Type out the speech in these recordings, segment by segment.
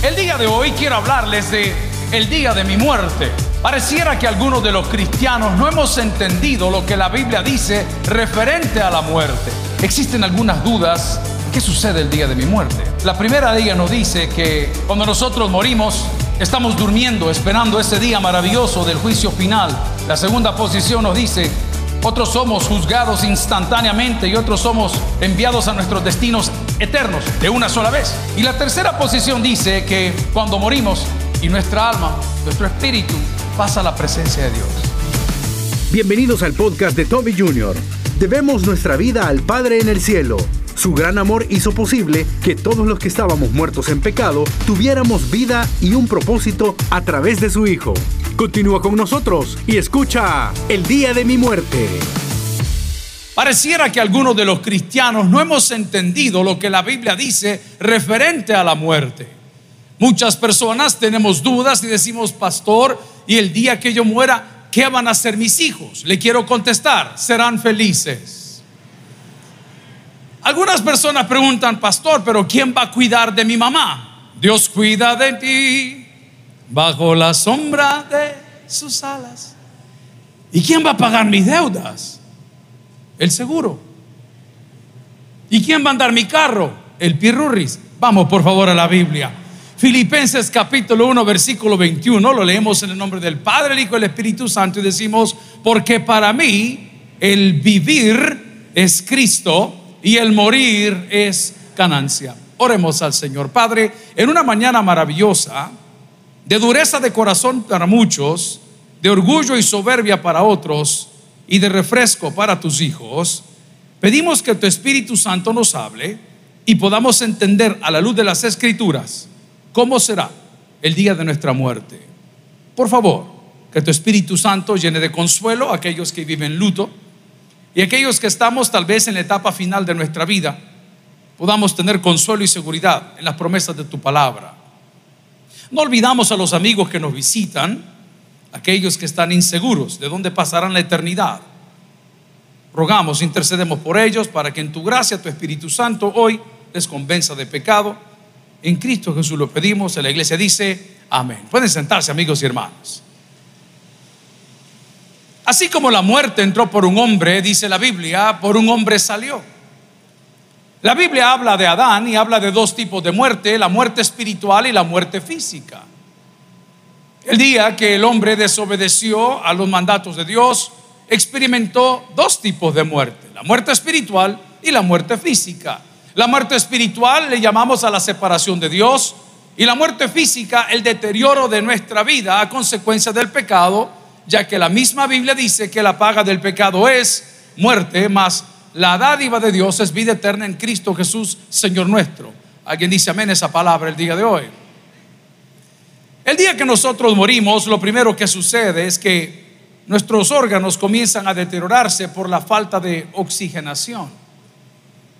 El día de hoy quiero hablarles de el día de mi muerte. Pareciera que algunos de los cristianos no hemos entendido lo que la Biblia dice referente a la muerte. Existen algunas dudas. ¿Qué sucede el día de mi muerte? La primera de nos dice que cuando nosotros morimos, estamos durmiendo esperando ese día maravilloso del juicio final. La segunda posición nos dice otros somos juzgados instantáneamente y otros somos enviados a nuestros destinos eternos de una sola vez. Y la tercera posición dice que cuando morimos y nuestra alma, nuestro espíritu pasa a la presencia de Dios. Bienvenidos al podcast de Toby Jr. Debemos nuestra vida al Padre en el cielo. Su gran amor hizo posible que todos los que estábamos muertos en pecado tuviéramos vida y un propósito a través de su Hijo. Continúa con nosotros y escucha El Día de mi Muerte. Pareciera que algunos de los cristianos no hemos entendido lo que la Biblia dice referente a la muerte. Muchas personas tenemos dudas y decimos, pastor, y el día que yo muera, ¿qué van a hacer mis hijos? Le quiero contestar, serán felices. Algunas personas preguntan, pastor, pero ¿quién va a cuidar de mi mamá? Dios cuida de ti bajo la sombra de sus alas. ¿Y quién va a pagar mis deudas? El seguro. ¿Y quién va a andar mi carro? El pirurris. Vamos por favor a la Biblia. Filipenses capítulo 1 versículo 21, lo leemos en el nombre del Padre, el Hijo y el Espíritu Santo y decimos, porque para mí el vivir es Cristo y el morir es ganancia. Oremos al Señor. Padre, en una mañana maravillosa, de dureza de corazón para muchos, de orgullo y soberbia para otros y de refresco para tus hijos, pedimos que tu Espíritu Santo nos hable y podamos entender a la luz de las escrituras cómo será el día de nuestra muerte. Por favor, que tu Espíritu Santo llene de consuelo a aquellos que viven luto y aquellos que estamos tal vez en la etapa final de nuestra vida, podamos tener consuelo y seguridad en las promesas de tu palabra. No olvidamos a los amigos que nos visitan, aquellos que están inseguros de dónde pasarán la eternidad. Rogamos, intercedemos por ellos para que en tu gracia, tu Espíritu Santo, hoy les convenza de pecado. En Cristo Jesús lo pedimos. la iglesia dice, amén. Pueden sentarse, amigos y hermanos. Así como la muerte entró por un hombre, dice la Biblia, por un hombre salió. La Biblia habla de Adán y habla de dos tipos de muerte, la muerte espiritual y la muerte física. El día que el hombre desobedeció a los mandatos de Dios, experimentó dos tipos de muerte, la muerte espiritual y la muerte física. La muerte espiritual le llamamos a la separación de Dios y la muerte física el deterioro de nuestra vida a consecuencia del pecado, ya que la misma Biblia dice que la paga del pecado es muerte, más la dádiva de Dios es vida eterna en Cristo Jesús, Señor nuestro. Alguien dice amén esa palabra el día de hoy. El día que nosotros morimos, lo primero que sucede es que nuestros órganos comienzan a deteriorarse por la falta de oxigenación.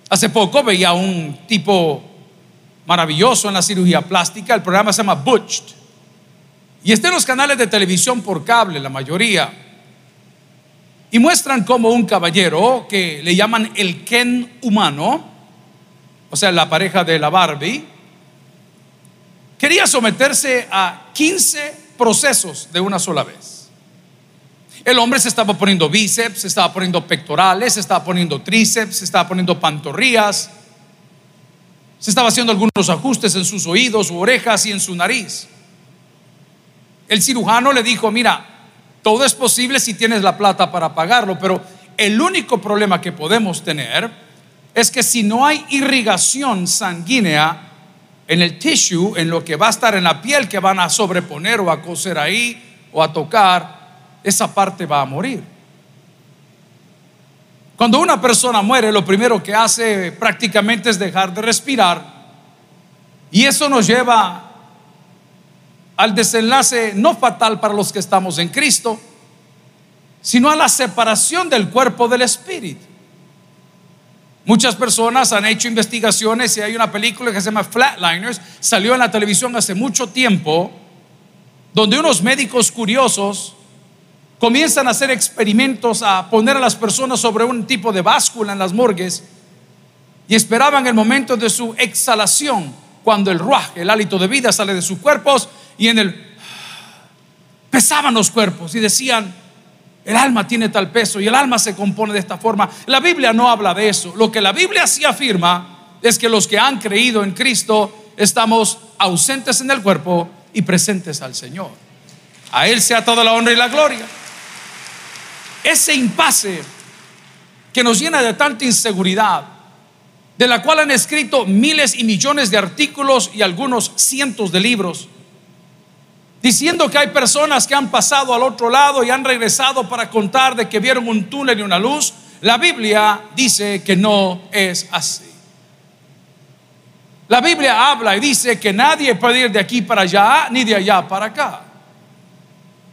Hace poco veía un tipo maravilloso en la cirugía plástica, el programa se llama Butched. Y está en los canales de televisión por cable, la mayoría. Y muestran como un caballero que le llaman el Ken humano, o sea, la pareja de la Barbie, quería someterse a 15 procesos de una sola vez. El hombre se estaba poniendo bíceps, se estaba poniendo pectorales, se estaba poniendo tríceps, se estaba poniendo pantorrillas, se estaba haciendo algunos ajustes en sus oídos, su orejas y en su nariz. El cirujano le dijo, mira, todo es posible si tienes la plata para pagarlo, pero el único problema que podemos tener es que si no hay irrigación sanguínea en el tissue, en lo que va a estar en la piel que van a sobreponer o a coser ahí o a tocar, esa parte va a morir. Cuando una persona muere, lo primero que hace prácticamente es dejar de respirar. Y eso nos lleva al desenlace no fatal para los que estamos en Cristo, sino a la separación del cuerpo del espíritu. Muchas personas han hecho investigaciones y hay una película que se llama Flatliners, salió en la televisión hace mucho tiempo, donde unos médicos curiosos comienzan a hacer experimentos a poner a las personas sobre un tipo de báscula en las morgues y esperaban el momento de su exhalación cuando el ruaje, el hálito de vida sale de sus cuerpos y en el pesaban los cuerpos y decían, el alma tiene tal peso y el alma se compone de esta forma. La Biblia no habla de eso. Lo que la Biblia sí afirma es que los que han creído en Cristo estamos ausentes en el cuerpo y presentes al Señor. A Él sea toda la honra y la gloria. Ese impasse que nos llena de tanta inseguridad, de la cual han escrito miles y millones de artículos y algunos cientos de libros, diciendo que hay personas que han pasado al otro lado y han regresado para contar de que vieron un túnel y una luz, la Biblia dice que no es así. La Biblia habla y dice que nadie puede ir de aquí para allá ni de allá para acá.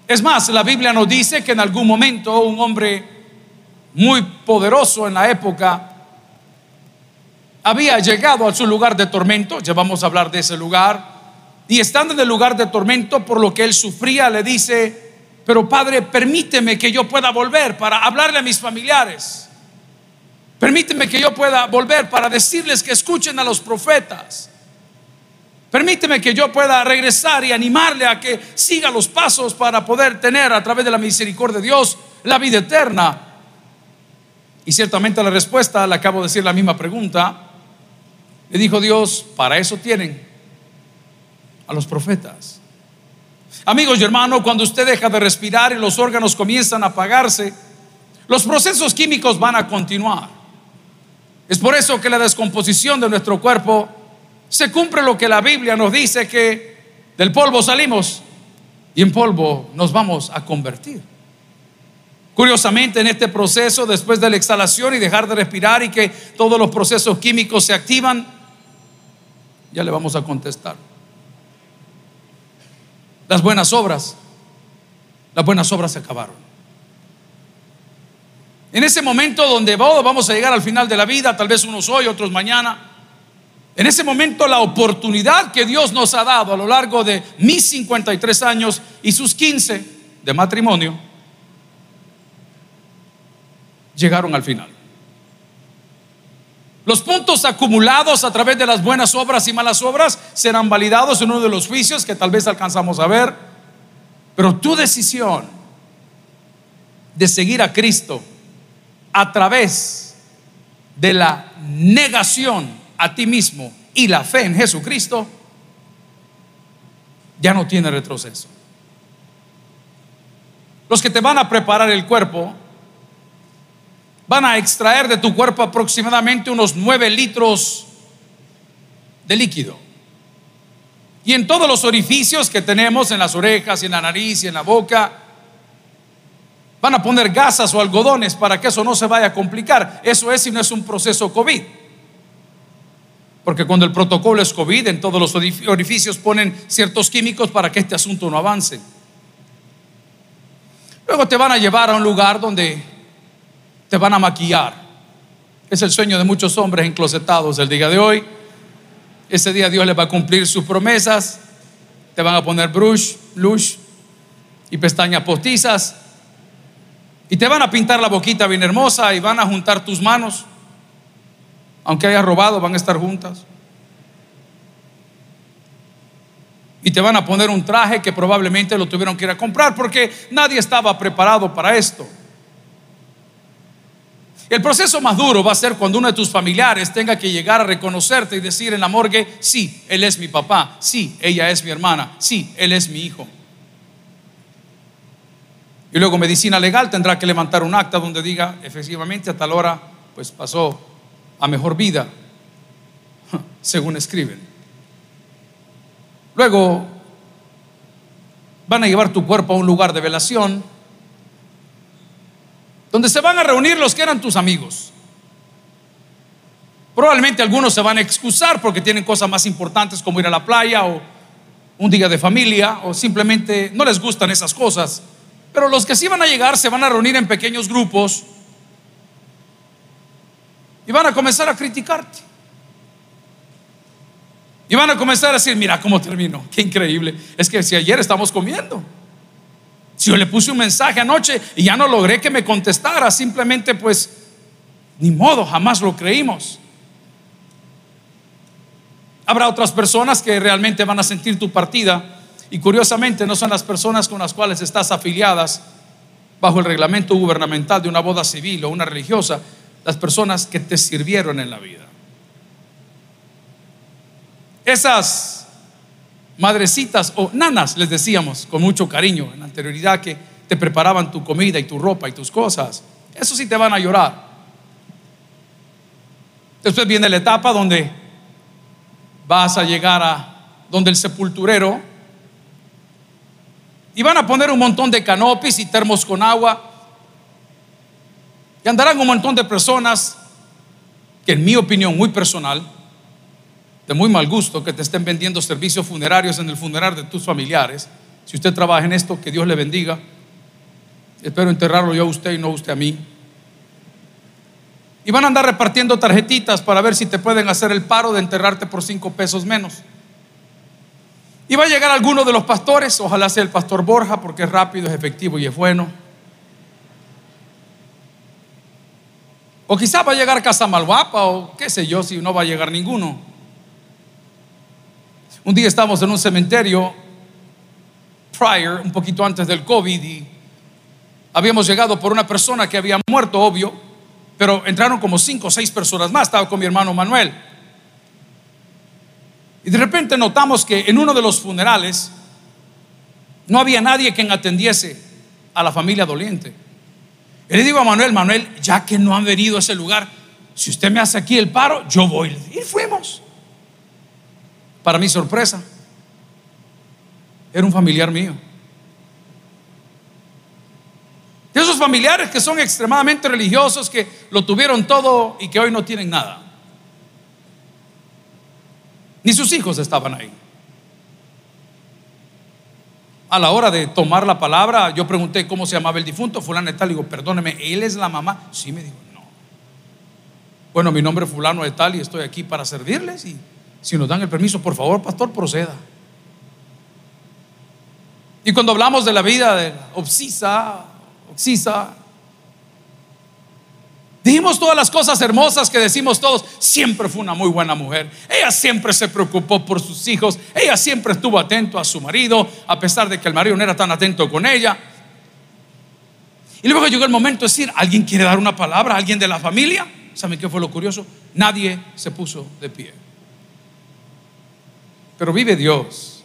Es más, la Biblia nos dice que en algún momento un hombre muy poderoso en la época había llegado a su lugar de tormento, ya vamos a hablar de ese lugar, y estando en el lugar de tormento por lo que él sufría, le dice, pero Padre, permíteme que yo pueda volver para hablarle a mis familiares. Permíteme que yo pueda volver para decirles que escuchen a los profetas. Permíteme que yo pueda regresar y animarle a que siga los pasos para poder tener a través de la misericordia de Dios la vida eterna. Y ciertamente la respuesta, le acabo de decir la misma pregunta, le dijo Dios, para eso tienen a los profetas. Amigos y hermanos, cuando usted deja de respirar y los órganos comienzan a apagarse, los procesos químicos van a continuar. Es por eso que la descomposición de nuestro cuerpo se cumple lo que la Biblia nos dice que del polvo salimos y en polvo nos vamos a convertir. Curiosamente, en este proceso, después de la exhalación y dejar de respirar y que todos los procesos químicos se activan, ya le vamos a contestar. Las buenas obras, las buenas obras se acabaron. En ese momento donde vamos a llegar al final de la vida, tal vez unos hoy, otros mañana, en ese momento la oportunidad que Dios nos ha dado a lo largo de mis 53 años y sus 15 de matrimonio, llegaron al final. Los puntos acumulados a través de las buenas obras y malas obras serán validados en uno de los juicios que tal vez alcanzamos a ver. Pero tu decisión de seguir a Cristo a través de la negación a ti mismo y la fe en Jesucristo, ya no tiene retroceso. Los que te van a preparar el cuerpo van a extraer de tu cuerpo aproximadamente unos 9 litros de líquido. Y en todos los orificios que tenemos, en las orejas, en la nariz y en la boca, van a poner gasas o algodones para que eso no se vaya a complicar. Eso es si no es un proceso COVID. Porque cuando el protocolo es COVID, en todos los orificios ponen ciertos químicos para que este asunto no avance. Luego te van a llevar a un lugar donde te van a maquillar. Es el sueño de muchos hombres enclosetados el día de hoy. Ese día Dios les va a cumplir sus promesas. Te van a poner brush, lush y pestañas postizas. Y te van a pintar la boquita bien hermosa y van a juntar tus manos. Aunque hayas robado, van a estar juntas. Y te van a poner un traje que probablemente lo tuvieron que ir a comprar porque nadie estaba preparado para esto. El proceso más duro va a ser cuando uno de tus familiares tenga que llegar a reconocerte y decir en la morgue, sí, él es mi papá, sí, ella es mi hermana, sí, él es mi hijo. Y luego medicina legal tendrá que levantar un acta donde diga, efectivamente, a tal hora, pues pasó a mejor vida, según escriben. Luego van a llevar tu cuerpo a un lugar de velación donde se van a reunir los que eran tus amigos. Probablemente algunos se van a excusar porque tienen cosas más importantes como ir a la playa o un día de familia o simplemente no les gustan esas cosas. Pero los que sí van a llegar se van a reunir en pequeños grupos y van a comenzar a criticarte. Y van a comenzar a decir, mira cómo terminó, qué increíble. Es que si ayer estamos comiendo. Si yo le puse un mensaje anoche y ya no logré que me contestara, simplemente pues, ni modo, jamás lo creímos. Habrá otras personas que realmente van a sentir tu partida y curiosamente no son las personas con las cuales estás afiliadas bajo el reglamento gubernamental de una boda civil o una religiosa, las personas que te sirvieron en la vida. Esas madrecitas o nanas, les decíamos con mucho cariño en anterioridad que te preparaban tu comida y tu ropa y tus cosas, eso sí te van a llorar. Después viene la etapa donde vas a llegar a donde el sepulturero y van a poner un montón de canopis y termos con agua y andarán un montón de personas que en mi opinión muy personal, de muy mal gusto, que te estén vendiendo servicios funerarios en el funeral de tus familiares. Si usted trabaja en esto, que Dios le bendiga. Espero enterrarlo yo a usted y no usted a mí. Y van a andar repartiendo tarjetitas para ver si te pueden hacer el paro de enterrarte por cinco pesos menos. Y va a llegar alguno de los pastores, ojalá sea el pastor Borja, porque es rápido, es efectivo y es bueno. O quizá va a llegar Casa Malguapa, o qué sé yo, si no va a llegar ninguno. Un día estábamos en un cementerio, prior, un poquito antes del COVID, y habíamos llegado por una persona que había muerto, obvio, pero entraron como cinco o seis personas más. Estaba con mi hermano Manuel. Y de repente notamos que en uno de los funerales no había nadie quien atendiese a la familia doliente. Y le digo a Manuel, Manuel, ya que no han venido a ese lugar, si usted me hace aquí el paro, yo voy. Y fuimos. Para mi sorpresa, era un familiar mío. De esos familiares que son extremadamente religiosos, que lo tuvieron todo y que hoy no tienen nada. Ni sus hijos estaban ahí. A la hora de tomar la palabra, yo pregunté cómo se llamaba el difunto. Fulano de tal, digo, perdóneme, ¿él es la mamá? Sí, me dijo, no. Bueno, mi nombre es Fulano de tal y estoy aquí para servirles. Y si nos dan el permiso, por favor, pastor, proceda. Y cuando hablamos de la vida de Obsisa, Sisa. Dijimos todas las cosas hermosas que decimos todos. Siempre fue una muy buena mujer. Ella siempre se preocupó por sus hijos. Ella siempre estuvo atento a su marido, a pesar de que el marido no era tan atento con ella. Y luego llegó el momento de decir, ¿alguien quiere dar una palabra? ¿Alguien de la familia? ¿Saben qué fue lo curioso? Nadie se puso de pie. Pero vive Dios,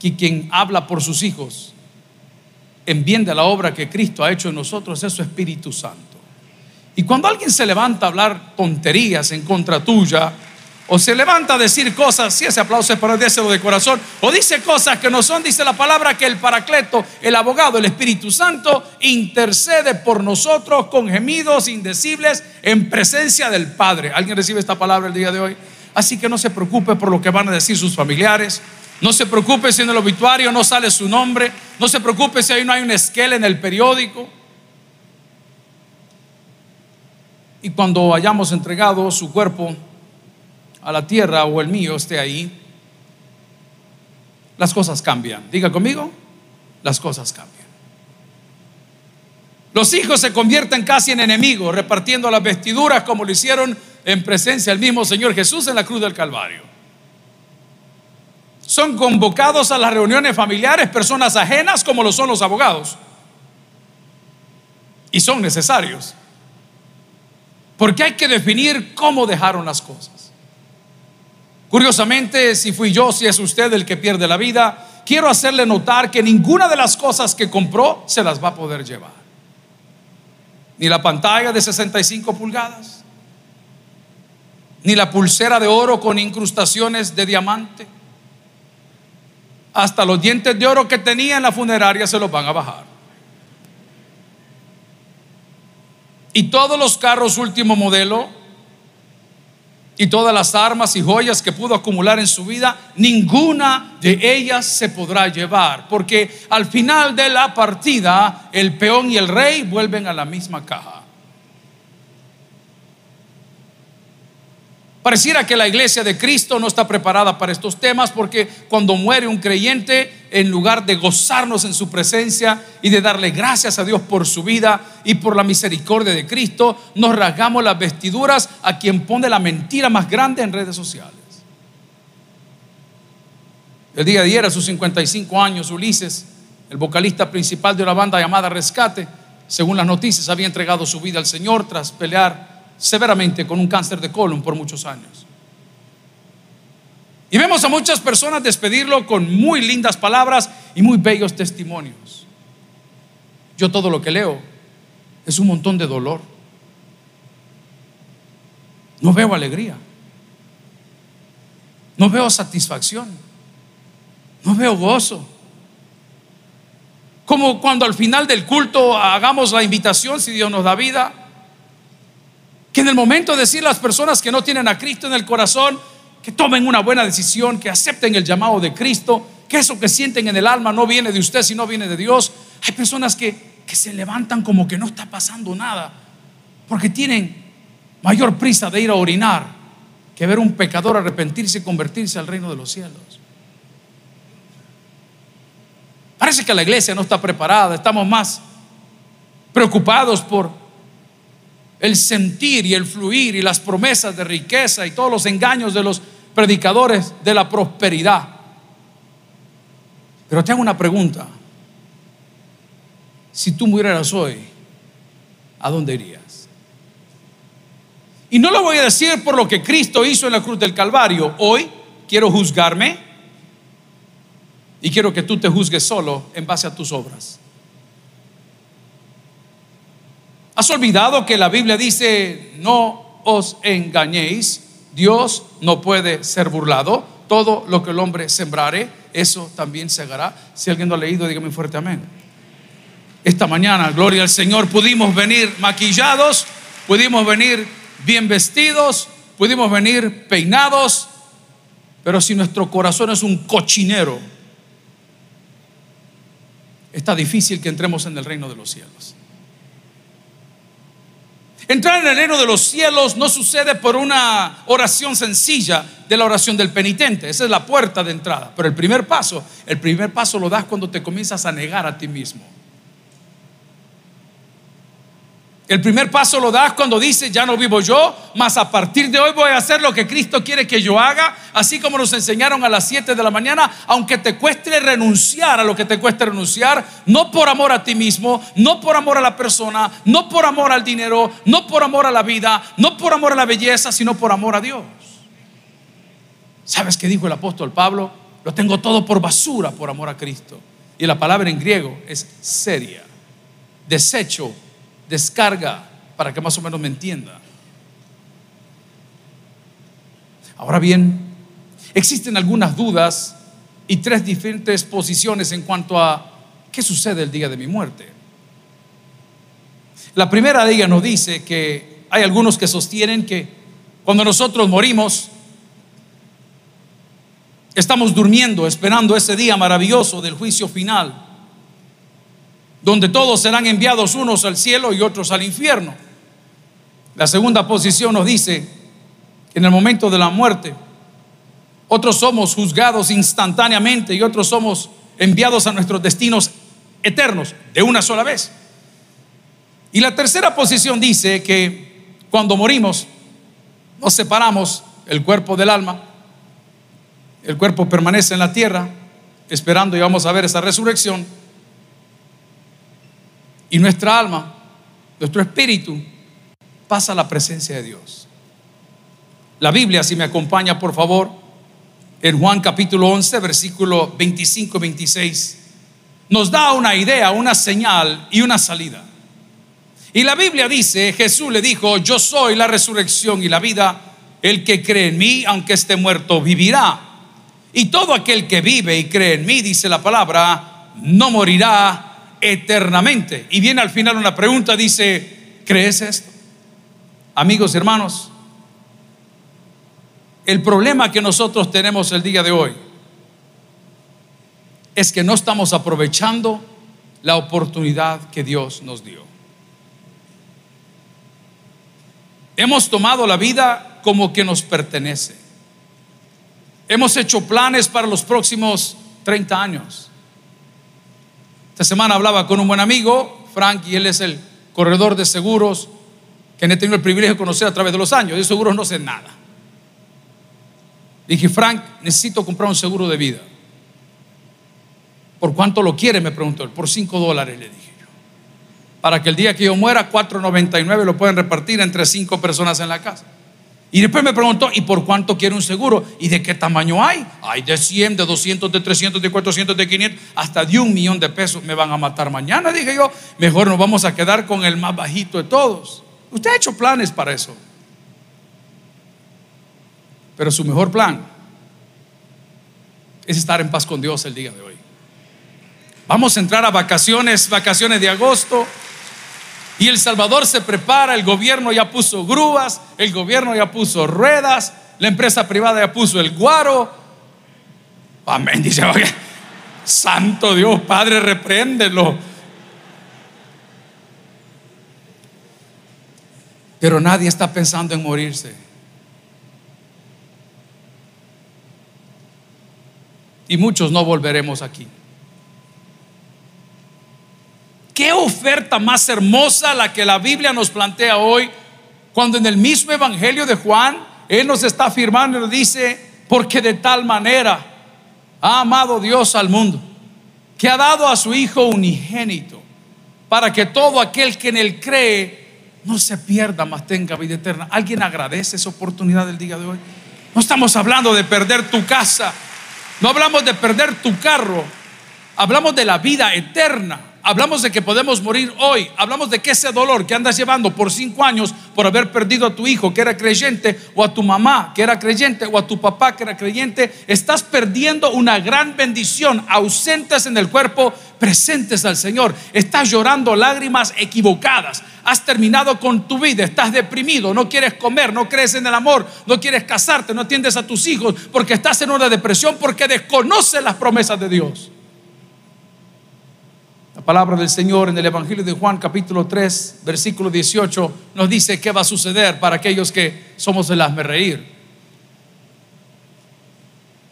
que quien habla por sus hijos en bien de la obra que Cristo ha hecho en nosotros es su Espíritu Santo. Y cuando alguien se levanta a hablar tonterías en contra tuya, o se levanta a decir cosas, si ese aplauso es para déselo de corazón, o dice cosas que no son, dice la palabra que el paracleto, el abogado, el Espíritu Santo, intercede por nosotros con gemidos indecibles en presencia del Padre. ¿Alguien recibe esta palabra el día de hoy? Así que no se preocupe por lo que van a decir sus familiares, no se preocupe si en el obituario no sale su nombre. No se preocupe si ahí no hay un esquela en el periódico. Y cuando hayamos entregado su cuerpo a la tierra o el mío esté ahí, las cosas cambian. Diga conmigo, las cosas cambian. Los hijos se convierten casi en enemigos, repartiendo las vestiduras como lo hicieron en presencia del mismo Señor Jesús en la cruz del Calvario son convocados a las reuniones familiares personas ajenas como lo son los abogados. Y son necesarios. Porque hay que definir cómo dejaron las cosas. Curiosamente, si fui yo, si es usted el que pierde la vida, quiero hacerle notar que ninguna de las cosas que compró se las va a poder llevar. Ni la pantalla de 65 pulgadas, ni la pulsera de oro con incrustaciones de diamante hasta los dientes de oro que tenía en la funeraria se los van a bajar. Y todos los carros último modelo y todas las armas y joyas que pudo acumular en su vida, ninguna de ellas se podrá llevar, porque al final de la partida el peón y el rey vuelven a la misma caja. Pareciera que la iglesia de Cristo no está preparada para estos temas porque cuando muere un creyente, en lugar de gozarnos en su presencia y de darle gracias a Dios por su vida y por la misericordia de Cristo, nos rasgamos las vestiduras a quien pone la mentira más grande en redes sociales. El día de ayer, a sus 55 años, Ulises, el vocalista principal de una banda llamada Rescate, según las noticias, había entregado su vida al Señor tras pelear severamente con un cáncer de colon por muchos años. Y vemos a muchas personas despedirlo con muy lindas palabras y muy bellos testimonios. Yo todo lo que leo es un montón de dolor. No veo alegría. No veo satisfacción. No veo gozo. Como cuando al final del culto hagamos la invitación, si Dios nos da vida, que en el momento de decir las personas que no tienen a Cristo en el corazón, que tomen una buena decisión, que acepten el llamado de Cristo, que eso que sienten en el alma no viene de usted, sino viene de Dios. Hay personas que, que se levantan como que no está pasando nada, porque tienen mayor prisa de ir a orinar que ver un pecador arrepentirse y convertirse al reino de los cielos. Parece que la iglesia no está preparada, estamos más preocupados por el sentir y el fluir y las promesas de riqueza y todos los engaños de los predicadores de la prosperidad. Pero te hago una pregunta. Si tú murieras hoy, ¿a dónde irías? Y no lo voy a decir por lo que Cristo hizo en la cruz del Calvario. Hoy quiero juzgarme y quiero que tú te juzgues solo en base a tus obras. ¿Has olvidado que la Biblia dice, no os engañéis? Dios no puede ser burlado. Todo lo que el hombre sembrare, eso también se hará. Si alguien lo ha leído, dígame fuerte amén. Esta mañana, gloria al Señor, pudimos venir maquillados, pudimos venir bien vestidos, pudimos venir peinados, pero si nuestro corazón es un cochinero, está difícil que entremos en el reino de los cielos. Entrar en el reino de los cielos no sucede por una oración sencilla de la oración del penitente. Esa es la puerta de entrada. Pero el primer paso, el primer paso lo das cuando te comienzas a negar a ti mismo. El primer paso lo das cuando dices, ya no vivo yo, mas a partir de hoy voy a hacer lo que Cristo quiere que yo haga, así como nos enseñaron a las 7 de la mañana, aunque te cueste renunciar a lo que te cueste renunciar, no por amor a ti mismo, no por amor a la persona, no por amor al dinero, no por amor a la vida, no por amor a la belleza, sino por amor a Dios. ¿Sabes qué dijo el apóstol Pablo? Lo tengo todo por basura por amor a Cristo. Y la palabra en griego es seria, desecho descarga para que más o menos me entienda. Ahora bien, existen algunas dudas y tres diferentes posiciones en cuanto a qué sucede el día de mi muerte. La primera de ellas nos dice que hay algunos que sostienen que cuando nosotros morimos, estamos durmiendo, esperando ese día maravilloso del juicio final donde todos serán enviados unos al cielo y otros al infierno. La segunda posición nos dice que en el momento de la muerte, otros somos juzgados instantáneamente y otros somos enviados a nuestros destinos eternos de una sola vez. Y la tercera posición dice que cuando morimos, nos separamos el cuerpo del alma, el cuerpo permanece en la tierra, esperando y vamos a ver esa resurrección y nuestra alma, nuestro espíritu, pasa a la presencia de Dios. La Biblia, si me acompaña, por favor, en Juan capítulo 11, versículo 25 y 26, nos da una idea, una señal y una salida. Y la Biblia dice, Jesús le dijo, yo soy la resurrección y la vida, el que cree en mí, aunque esté muerto, vivirá. Y todo aquel que vive y cree en mí, dice la palabra, no morirá eternamente. Y viene al final una pregunta, dice, ¿crees esto? Amigos hermanos, el problema que nosotros tenemos el día de hoy es que no estamos aprovechando la oportunidad que Dios nos dio. Hemos tomado la vida como que nos pertenece. Hemos hecho planes para los próximos 30 años. Esta semana hablaba con un buen amigo, Frank, y él es el corredor de seguros que he tenido el privilegio de conocer a través de los años. De seguros no sé nada. Dije, Frank, necesito comprar un seguro de vida. ¿Por cuánto lo quiere? Me preguntó él. Por 5 dólares, le dije yo. Para que el día que yo muera, 4.99 lo pueden repartir entre 5 personas en la casa. Y después me preguntó, ¿y por cuánto quiere un seguro? ¿Y de qué tamaño hay? Hay de 100, de 200, de 300, de 400, de 500, hasta de un millón de pesos. Me van a matar mañana, dije yo. Mejor nos vamos a quedar con el más bajito de todos. Usted ha hecho planes para eso. Pero su mejor plan es estar en paz con Dios el día de hoy. Vamos a entrar a vacaciones, vacaciones de agosto. Y El Salvador se prepara, el gobierno ya puso grúas, el gobierno ya puso ruedas, la empresa privada ya puso el guaro. Amén, dice, santo Dios, Padre, repréndelo. Pero nadie está pensando en morirse. Y muchos no volveremos aquí. Qué oferta más hermosa la que la Biblia nos plantea hoy, cuando en el mismo Evangelio de Juan, Él nos está afirmando y nos dice, porque de tal manera ha amado Dios al mundo, que ha dado a su Hijo unigénito, para que todo aquel que en Él cree no se pierda, mas tenga vida eterna. ¿Alguien agradece esa oportunidad del día de hoy? No estamos hablando de perder tu casa, no hablamos de perder tu carro, hablamos de la vida eterna. Hablamos de que podemos morir hoy. Hablamos de que ese dolor que andas llevando por cinco años por haber perdido a tu hijo que era creyente, o a tu mamá que era creyente, o a tu papá que era creyente, estás perdiendo una gran bendición, ausentes en el cuerpo, presentes al Señor. Estás llorando lágrimas equivocadas. Has terminado con tu vida, estás deprimido, no quieres comer, no crees en el amor, no quieres casarte, no atiendes a tus hijos porque estás en una depresión porque desconoces las promesas de Dios. La palabra del Señor en el Evangelio de Juan capítulo 3, versículo 18 nos dice qué va a suceder para aquellos que somos el hazme reír.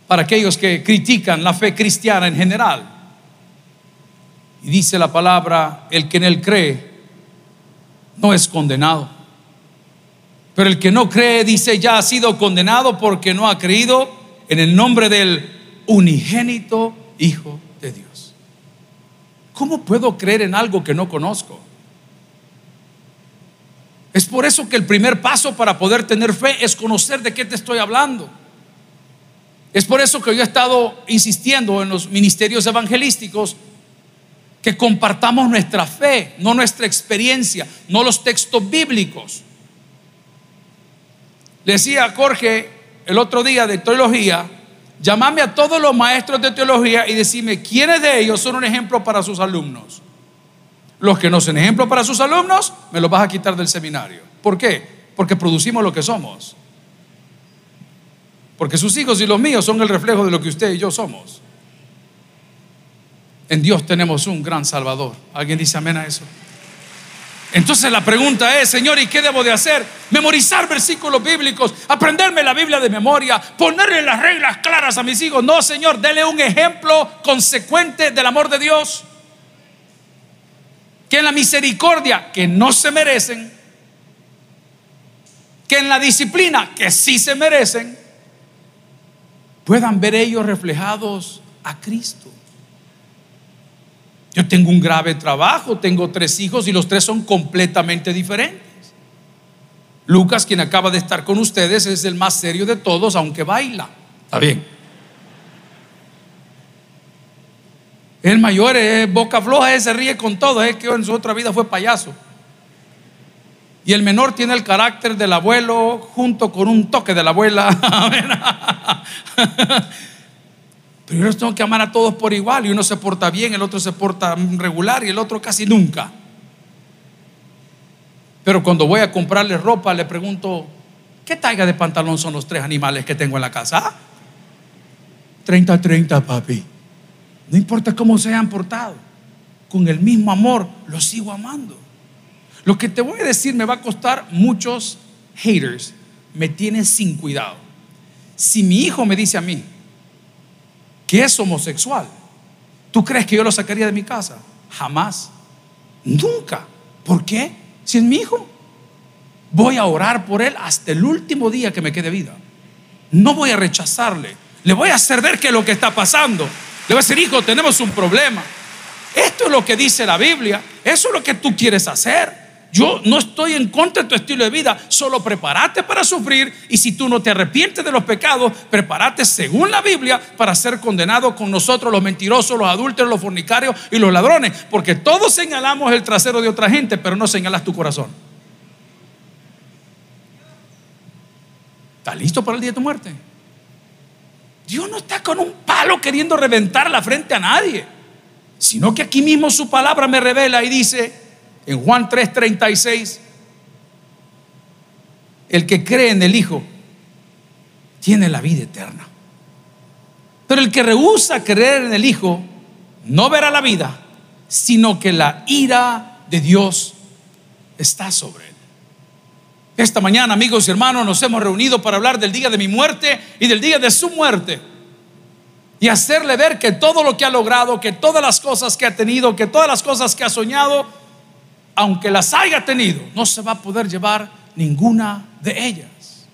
Para aquellos que critican la fe cristiana en general. Y dice la palabra, el que en él cree no es condenado. Pero el que no cree, dice, ya ha sido condenado porque no ha creído en el nombre del unigénito Hijo. ¿Cómo puedo creer en algo que no conozco? Es por eso que el primer paso para poder tener fe es conocer de qué te estoy hablando. Es por eso que yo he estado insistiendo en los ministerios evangelísticos que compartamos nuestra fe, no nuestra experiencia, no los textos bíblicos. Le decía a Jorge el otro día de teología Llámame a todos los maestros de teología y decime quiénes de ellos son un ejemplo para sus alumnos. Los que no son ejemplo para sus alumnos, me los vas a quitar del seminario. ¿Por qué? Porque producimos lo que somos. Porque sus hijos y los míos son el reflejo de lo que usted y yo somos. En Dios tenemos un gran Salvador. ¿Alguien dice amén a eso? Entonces la pregunta es, Señor, ¿y qué debo de hacer? Memorizar versículos bíblicos, aprenderme la Biblia de memoria, ponerle las reglas claras a mis hijos. No, Señor, dele un ejemplo consecuente del amor de Dios. Que en la misericordia que no se merecen, que en la disciplina que sí se merecen, puedan ver ellos reflejados a Cristo. Yo tengo un grave trabajo, tengo tres hijos y los tres son completamente diferentes. Lucas, quien acaba de estar con ustedes, es el más serio de todos, aunque baila. Está bien. El mayor es boca floja, ese ríe con todo, es que en su otra vida fue payaso. Y el menor tiene el carácter del abuelo junto con un toque de la abuela. Pero yo tengo que amar a todos por igual y uno se porta bien, el otro se porta regular y el otro casi nunca. Pero cuando voy a comprarle ropa le pregunto, ¿qué talla de pantalón son los tres animales que tengo en la casa? 30-30, papi. No importa cómo se hayan portado, con el mismo amor los sigo amando. Lo que te voy a decir me va a costar muchos haters, me tienen sin cuidado. Si mi hijo me dice a mí, que es homosexual, ¿tú crees que yo lo sacaría de mi casa? Jamás. Nunca. ¿Por qué? Si es mi hijo. Voy a orar por él hasta el último día que me quede vida. No voy a rechazarle. Le voy a hacer ver que lo que está pasando. Le va a decir, hijo, tenemos un problema. Esto es lo que dice la Biblia. Eso es lo que tú quieres hacer. Yo no estoy en contra de tu estilo de vida, solo prepárate para sufrir y si tú no te arrepientes de los pecados, prepárate según la Biblia para ser condenado con nosotros los mentirosos, los adúlteros, los fornicarios y los ladrones, porque todos señalamos el trasero de otra gente, pero no señalas tu corazón. ¿Estás listo para el día de tu muerte? Dios no está con un palo queriendo reventar la frente a nadie, sino que aquí mismo su palabra me revela y dice, en Juan 3:36, el que cree en el Hijo tiene la vida eterna. Pero el que rehúsa creer en el Hijo no verá la vida, sino que la ira de Dios está sobre él. Esta mañana, amigos y hermanos, nos hemos reunido para hablar del día de mi muerte y del día de su muerte. Y hacerle ver que todo lo que ha logrado, que todas las cosas que ha tenido, que todas las cosas que ha soñado, aunque las haya tenido, no se va a poder llevar ninguna de ellas.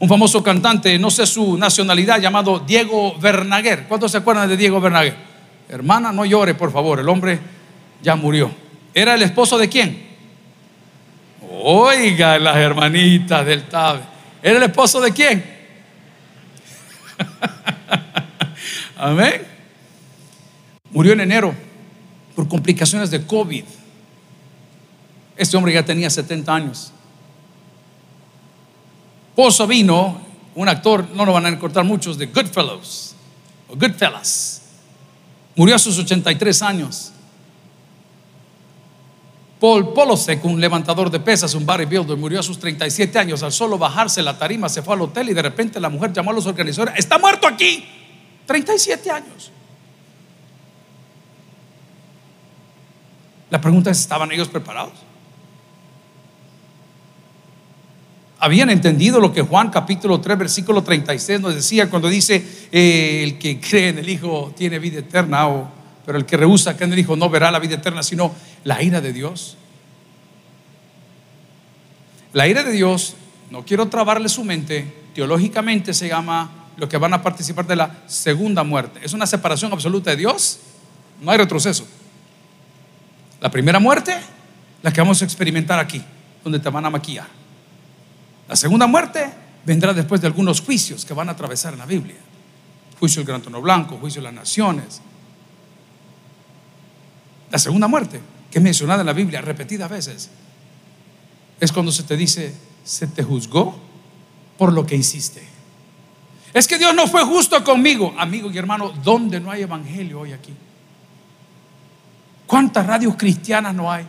Un famoso cantante, no sé su nacionalidad, llamado Diego Vernaguer. ¿Cuántos se acuerdan de Diego Vernaguer? Hermana, no llore, por favor, el hombre ya murió. ¿Era el esposo de quién? Oiga, las hermanitas del TABE. ¿Era el esposo de quién? Amén. Murió en enero por complicaciones de COVID. Este hombre ya tenía 70 años. Paul Sabino, un actor, no lo van a encontrar muchos, de Goodfellows o Goodfellas, murió a sus 83 años. Paul Polosek, un levantador de pesas, un bodybuilder, murió a sus 37 años. Al solo bajarse la tarima, se fue al hotel y de repente la mujer llamó a los organizadores: ¡Está muerto aquí! 37 años. La pregunta es: ¿estaban ellos preparados? Habían entendido lo que Juan capítulo 3 versículo 36 nos decía cuando dice, eh, el que cree en el Hijo tiene vida eterna, o, pero el que rehúsa creer en el Hijo no verá la vida eterna, sino la ira de Dios. La ira de Dios, no quiero trabarle su mente, teológicamente se llama lo que van a participar de la segunda muerte. Es una separación absoluta de Dios, no hay retroceso. La primera muerte, la que vamos a experimentar aquí, donde te van a maquillar. La segunda muerte vendrá después de algunos juicios que van a atravesar en la Biblia. Juicio del gran trono blanco, juicio de las naciones. La segunda muerte, que es mencionada en la Biblia repetidas veces, es cuando se te dice, se te juzgó por lo que hiciste. Es que Dios no fue justo conmigo. Amigo y hermano, ¿dónde no hay evangelio hoy aquí? ¿Cuántas radios cristianas no hay?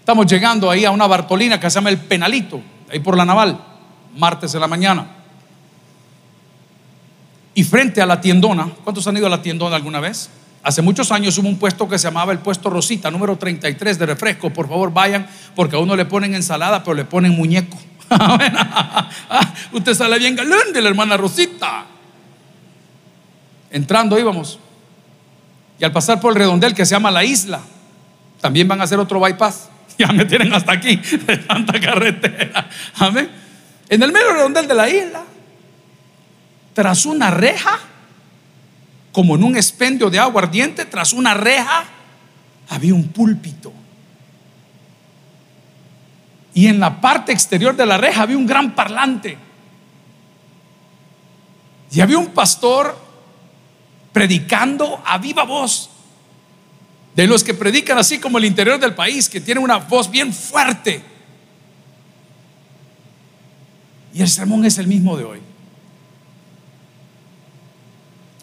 Estamos llegando ahí a una Bartolina que se llama El Penalito, ahí por la Naval, martes de la mañana. Y frente a la tiendona, ¿cuántos han ido a la tiendona alguna vez? Hace muchos años hubo un puesto que se llamaba el puesto Rosita, número 33 de refresco. Por favor, vayan, porque a uno le ponen ensalada, pero le ponen muñeco. Ah, usted sale bien galán de la hermana Rosita. Entrando íbamos. Y al pasar por el redondel que se llama La Isla, también van a hacer otro bypass. Ya me tienen hasta aquí de tanta carretera. Amén. En el medio redondel de la isla, tras una reja, como en un expendio de agua ardiente, tras una reja, había un púlpito. Y en la parte exterior de la reja había un gran parlante. Y había un pastor predicando a viva voz de los que predican así como el interior del país, que tienen una voz bien fuerte. Y el sermón es el mismo de hoy.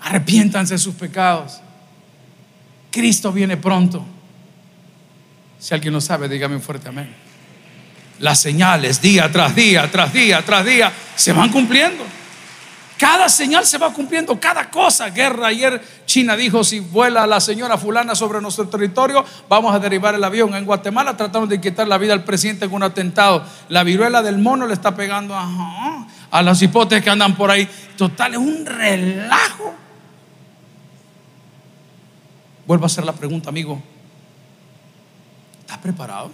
Arrepiéntanse de sus pecados. Cristo viene pronto. Si alguien lo sabe, dígame un fuerte amén. Las señales día tras día, tras día, tras día, se van cumpliendo. Cada señal se va cumpliendo, cada cosa. Guerra. Ayer China dijo, si vuela la señora fulana sobre nuestro territorio, vamos a derribar el avión. En Guatemala tratamos de quitar la vida al presidente con un atentado. La viruela del mono le está pegando a los hipotes que andan por ahí. Total, es un relajo. Vuelvo a hacer la pregunta, amigo. ¿Estás preparado?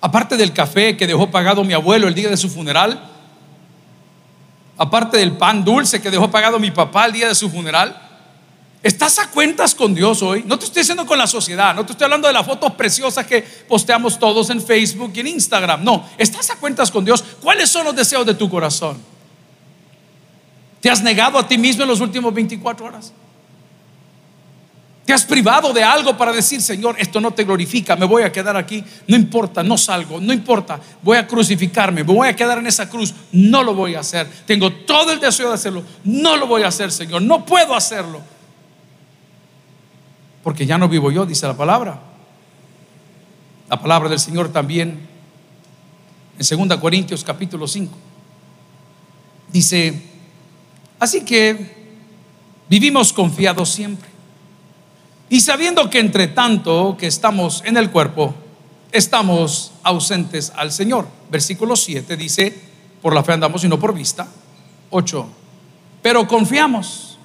Aparte del café que dejó pagado mi abuelo el día de su funeral, aparte del pan dulce que dejó pagado mi papá el día de su funeral. ¿Estás a cuentas con Dios hoy? No te estoy diciendo con la sociedad, no te estoy hablando de las fotos preciosas que posteamos todos en Facebook y en Instagram. No, ¿estás a cuentas con Dios? ¿Cuáles son los deseos de tu corazón? ¿Te has negado a ti mismo en los últimos 24 horas? ¿Te has privado de algo para decir, Señor, esto no te glorifica, me voy a quedar aquí, no importa, no salgo, no importa, voy a crucificarme, me voy a quedar en esa cruz, no lo voy a hacer. Tengo todo el deseo de hacerlo, no lo voy a hacer, Señor, no puedo hacerlo. Porque ya no vivo yo, dice la palabra. La palabra del Señor también en 2 Corintios capítulo 5. Dice, así que vivimos confiados siempre y sabiendo que entre tanto que estamos en el cuerpo, estamos ausentes al Señor. Versículo 7 dice, por la fe andamos y no por vista. 8, pero confiamos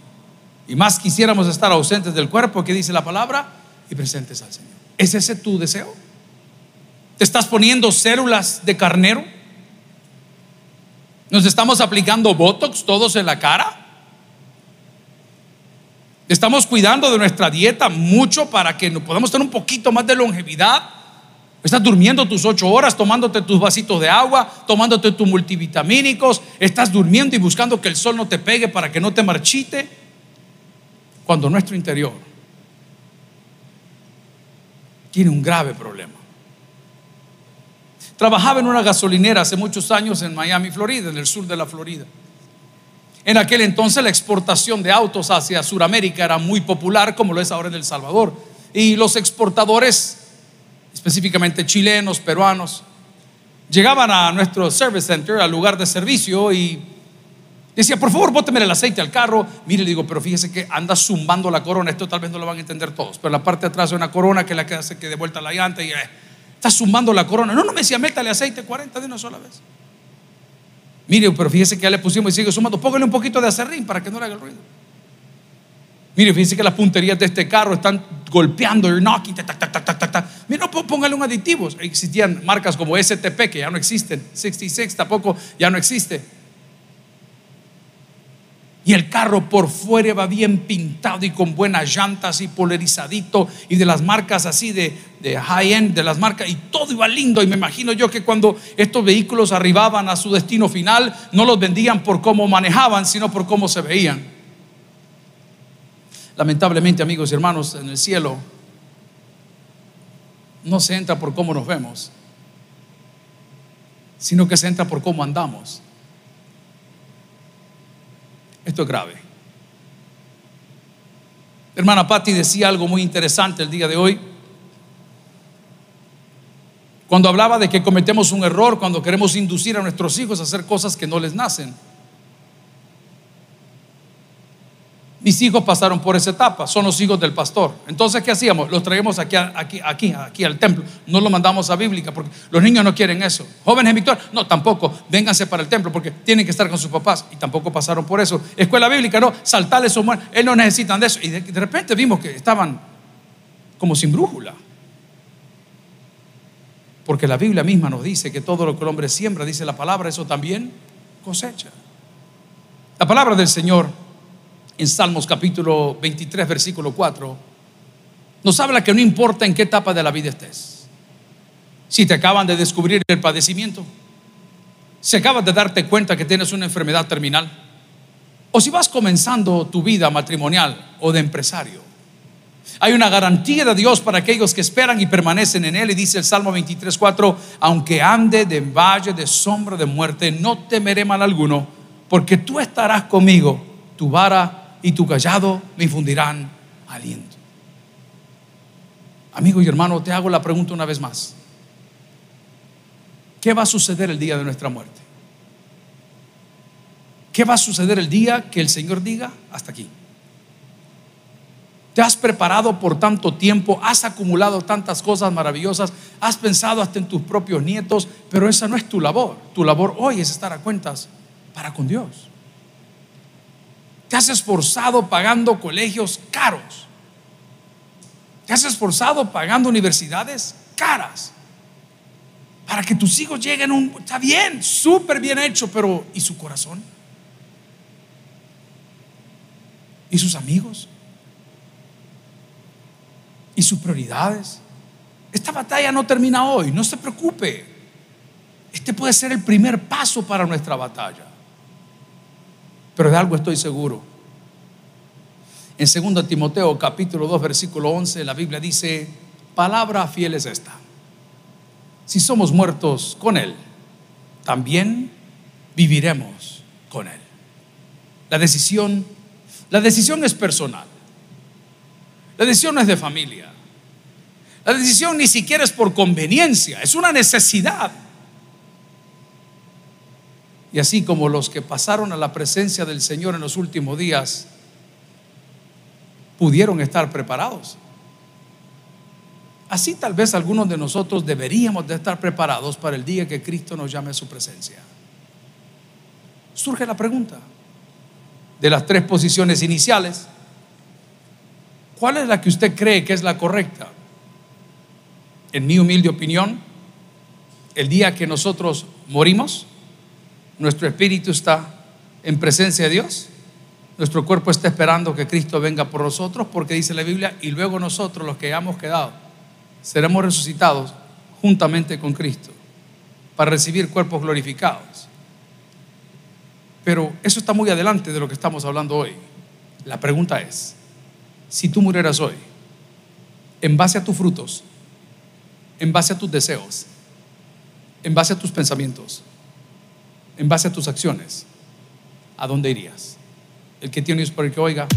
y más quisiéramos estar ausentes del cuerpo, que dice la palabra, y presentes al Señor. ¿Es ese tu deseo? ¿Te estás poniendo células de carnero? ¿Nos estamos aplicando Botox todos en la cara? Estamos cuidando de nuestra dieta mucho para que podamos tener un poquito más de longevidad. Estás durmiendo tus ocho horas, tomándote tus vasitos de agua, tomándote tus multivitamínicos. Estás durmiendo y buscando que el sol no te pegue para que no te marchite. Cuando nuestro interior tiene un grave problema. Trabajaba en una gasolinera hace muchos años en Miami, Florida, en el sur de la Florida. En aquel entonces la exportación de autos hacia Sudamérica era muy popular, como lo es ahora en El Salvador. Y los exportadores, específicamente chilenos, peruanos, llegaban a nuestro service center, al lugar de servicio, y decía, por favor, bóteme el aceite al carro. Mire, le digo, pero fíjese que anda zumbando la corona. Esto tal vez no lo van a entender todos, pero la parte de atrás de una corona que la que hace que de vuelta la llanta y eh, está zumbando la corona. No, no me decía, métale aceite 40 de una sola vez. Mire, pero fíjese que ya le pusimos y sigue sumando. Póngale un poquito de acerrín para que no le haga el ruido. Mire, fíjese que las punterías de este carro están golpeando, you're knocking, tac, tac, tac, tac, tac. Mire, no, póngale un aditivo. Existían marcas como STP que ya no existen. 66 tampoco ya no existe. Y el carro por fuera va bien pintado y con buenas llantas y polarizadito y de las marcas así de, de high-end, de las marcas, y todo iba lindo. Y me imagino yo que cuando estos vehículos arribaban a su destino final, no los vendían por cómo manejaban, sino por cómo se veían. Lamentablemente, amigos y hermanos, en el cielo no se entra por cómo nos vemos, sino que se entra por cómo andamos. Esto es grave. Hermana Patti decía algo muy interesante el día de hoy. Cuando hablaba de que cometemos un error cuando queremos inducir a nuestros hijos a hacer cosas que no les nacen. Mis hijos pasaron por esa etapa, son los hijos del pastor. Entonces, ¿qué hacíamos? Los traemos aquí, aquí, aquí, aquí al templo. No los mandamos a bíblica porque los niños no quieren eso. Jóvenes en Victoria, no, tampoco. Vénganse para el templo porque tienen que estar con sus papás y tampoco pasaron por eso. Escuela bíblica, no, saltarles o Él no necesitan de eso. Y de, de repente vimos que estaban como sin brújula. Porque la Biblia misma nos dice que todo lo que el hombre siembra, dice la palabra, eso también cosecha. La palabra del Señor en Salmos capítulo 23, versículo 4, nos habla que no importa en qué etapa de la vida estés. Si te acaban de descubrir el padecimiento, si acabas de darte cuenta que tienes una enfermedad terminal, o si vas comenzando tu vida matrimonial o de empresario. Hay una garantía de Dios para aquellos que esperan y permanecen en Él. Y dice el Salmo 23, 4, aunque ande de valle de sombra de muerte, no temeré mal alguno, porque tú estarás conmigo, tu vara y tu callado me infundirán aliento. Amigo y hermano, te hago la pregunta una vez más. ¿Qué va a suceder el día de nuestra muerte? ¿Qué va a suceder el día que el Señor diga hasta aquí? Te has preparado por tanto tiempo, has acumulado tantas cosas maravillosas, has pensado hasta en tus propios nietos, pero esa no es tu labor. Tu labor hoy es estar a cuentas para con Dios. Te has esforzado pagando colegios caros. Te has esforzado pagando universidades caras. Para que tus hijos lleguen a un... Está bien, súper bien hecho, pero ¿y su corazón? ¿Y sus amigos? ¿Y sus prioridades? Esta batalla no termina hoy, no se preocupe. Este puede ser el primer paso para nuestra batalla. Pero de algo estoy seguro. En 2 Timoteo capítulo 2 versículo 11 la Biblia dice, palabra fiel es esta. Si somos muertos con Él, también viviremos con Él. La decisión, la decisión es personal. La decisión no es de familia. La decisión ni siquiera es por conveniencia, es una necesidad. Y así como los que pasaron a la presencia del Señor en los últimos días pudieron estar preparados. Así tal vez algunos de nosotros deberíamos de estar preparados para el día que Cristo nos llame a su presencia. Surge la pregunta, de las tres posiciones iniciales, ¿cuál es la que usted cree que es la correcta? En mi humilde opinión, el día que nosotros morimos, nuestro espíritu está en presencia de Dios, nuestro cuerpo está esperando que Cristo venga por nosotros, porque dice la Biblia, y luego nosotros, los que hayamos quedado, seremos resucitados juntamente con Cristo para recibir cuerpos glorificados. Pero eso está muy adelante de lo que estamos hablando hoy. La pregunta es, si tú murieras hoy, en base a tus frutos, en base a tus deseos, en base a tus pensamientos, en base a tus acciones, ¿a dónde irías? El que tiene por el que oiga,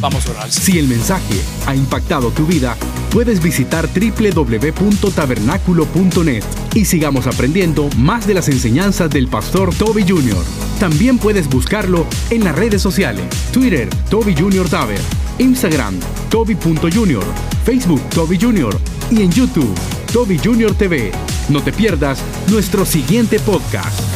vamos a orar. Si el mensaje ha impactado tu vida, puedes visitar www.tabernaculo.net y sigamos aprendiendo más de las enseñanzas del pastor Toby Jr. También puedes buscarlo en las redes sociales, Twitter, Toby Jr. Taber, Instagram, Toby.Jr., Facebook, Toby Jr. y en YouTube, Toby Jr. TV. No te pierdas nuestro siguiente podcast.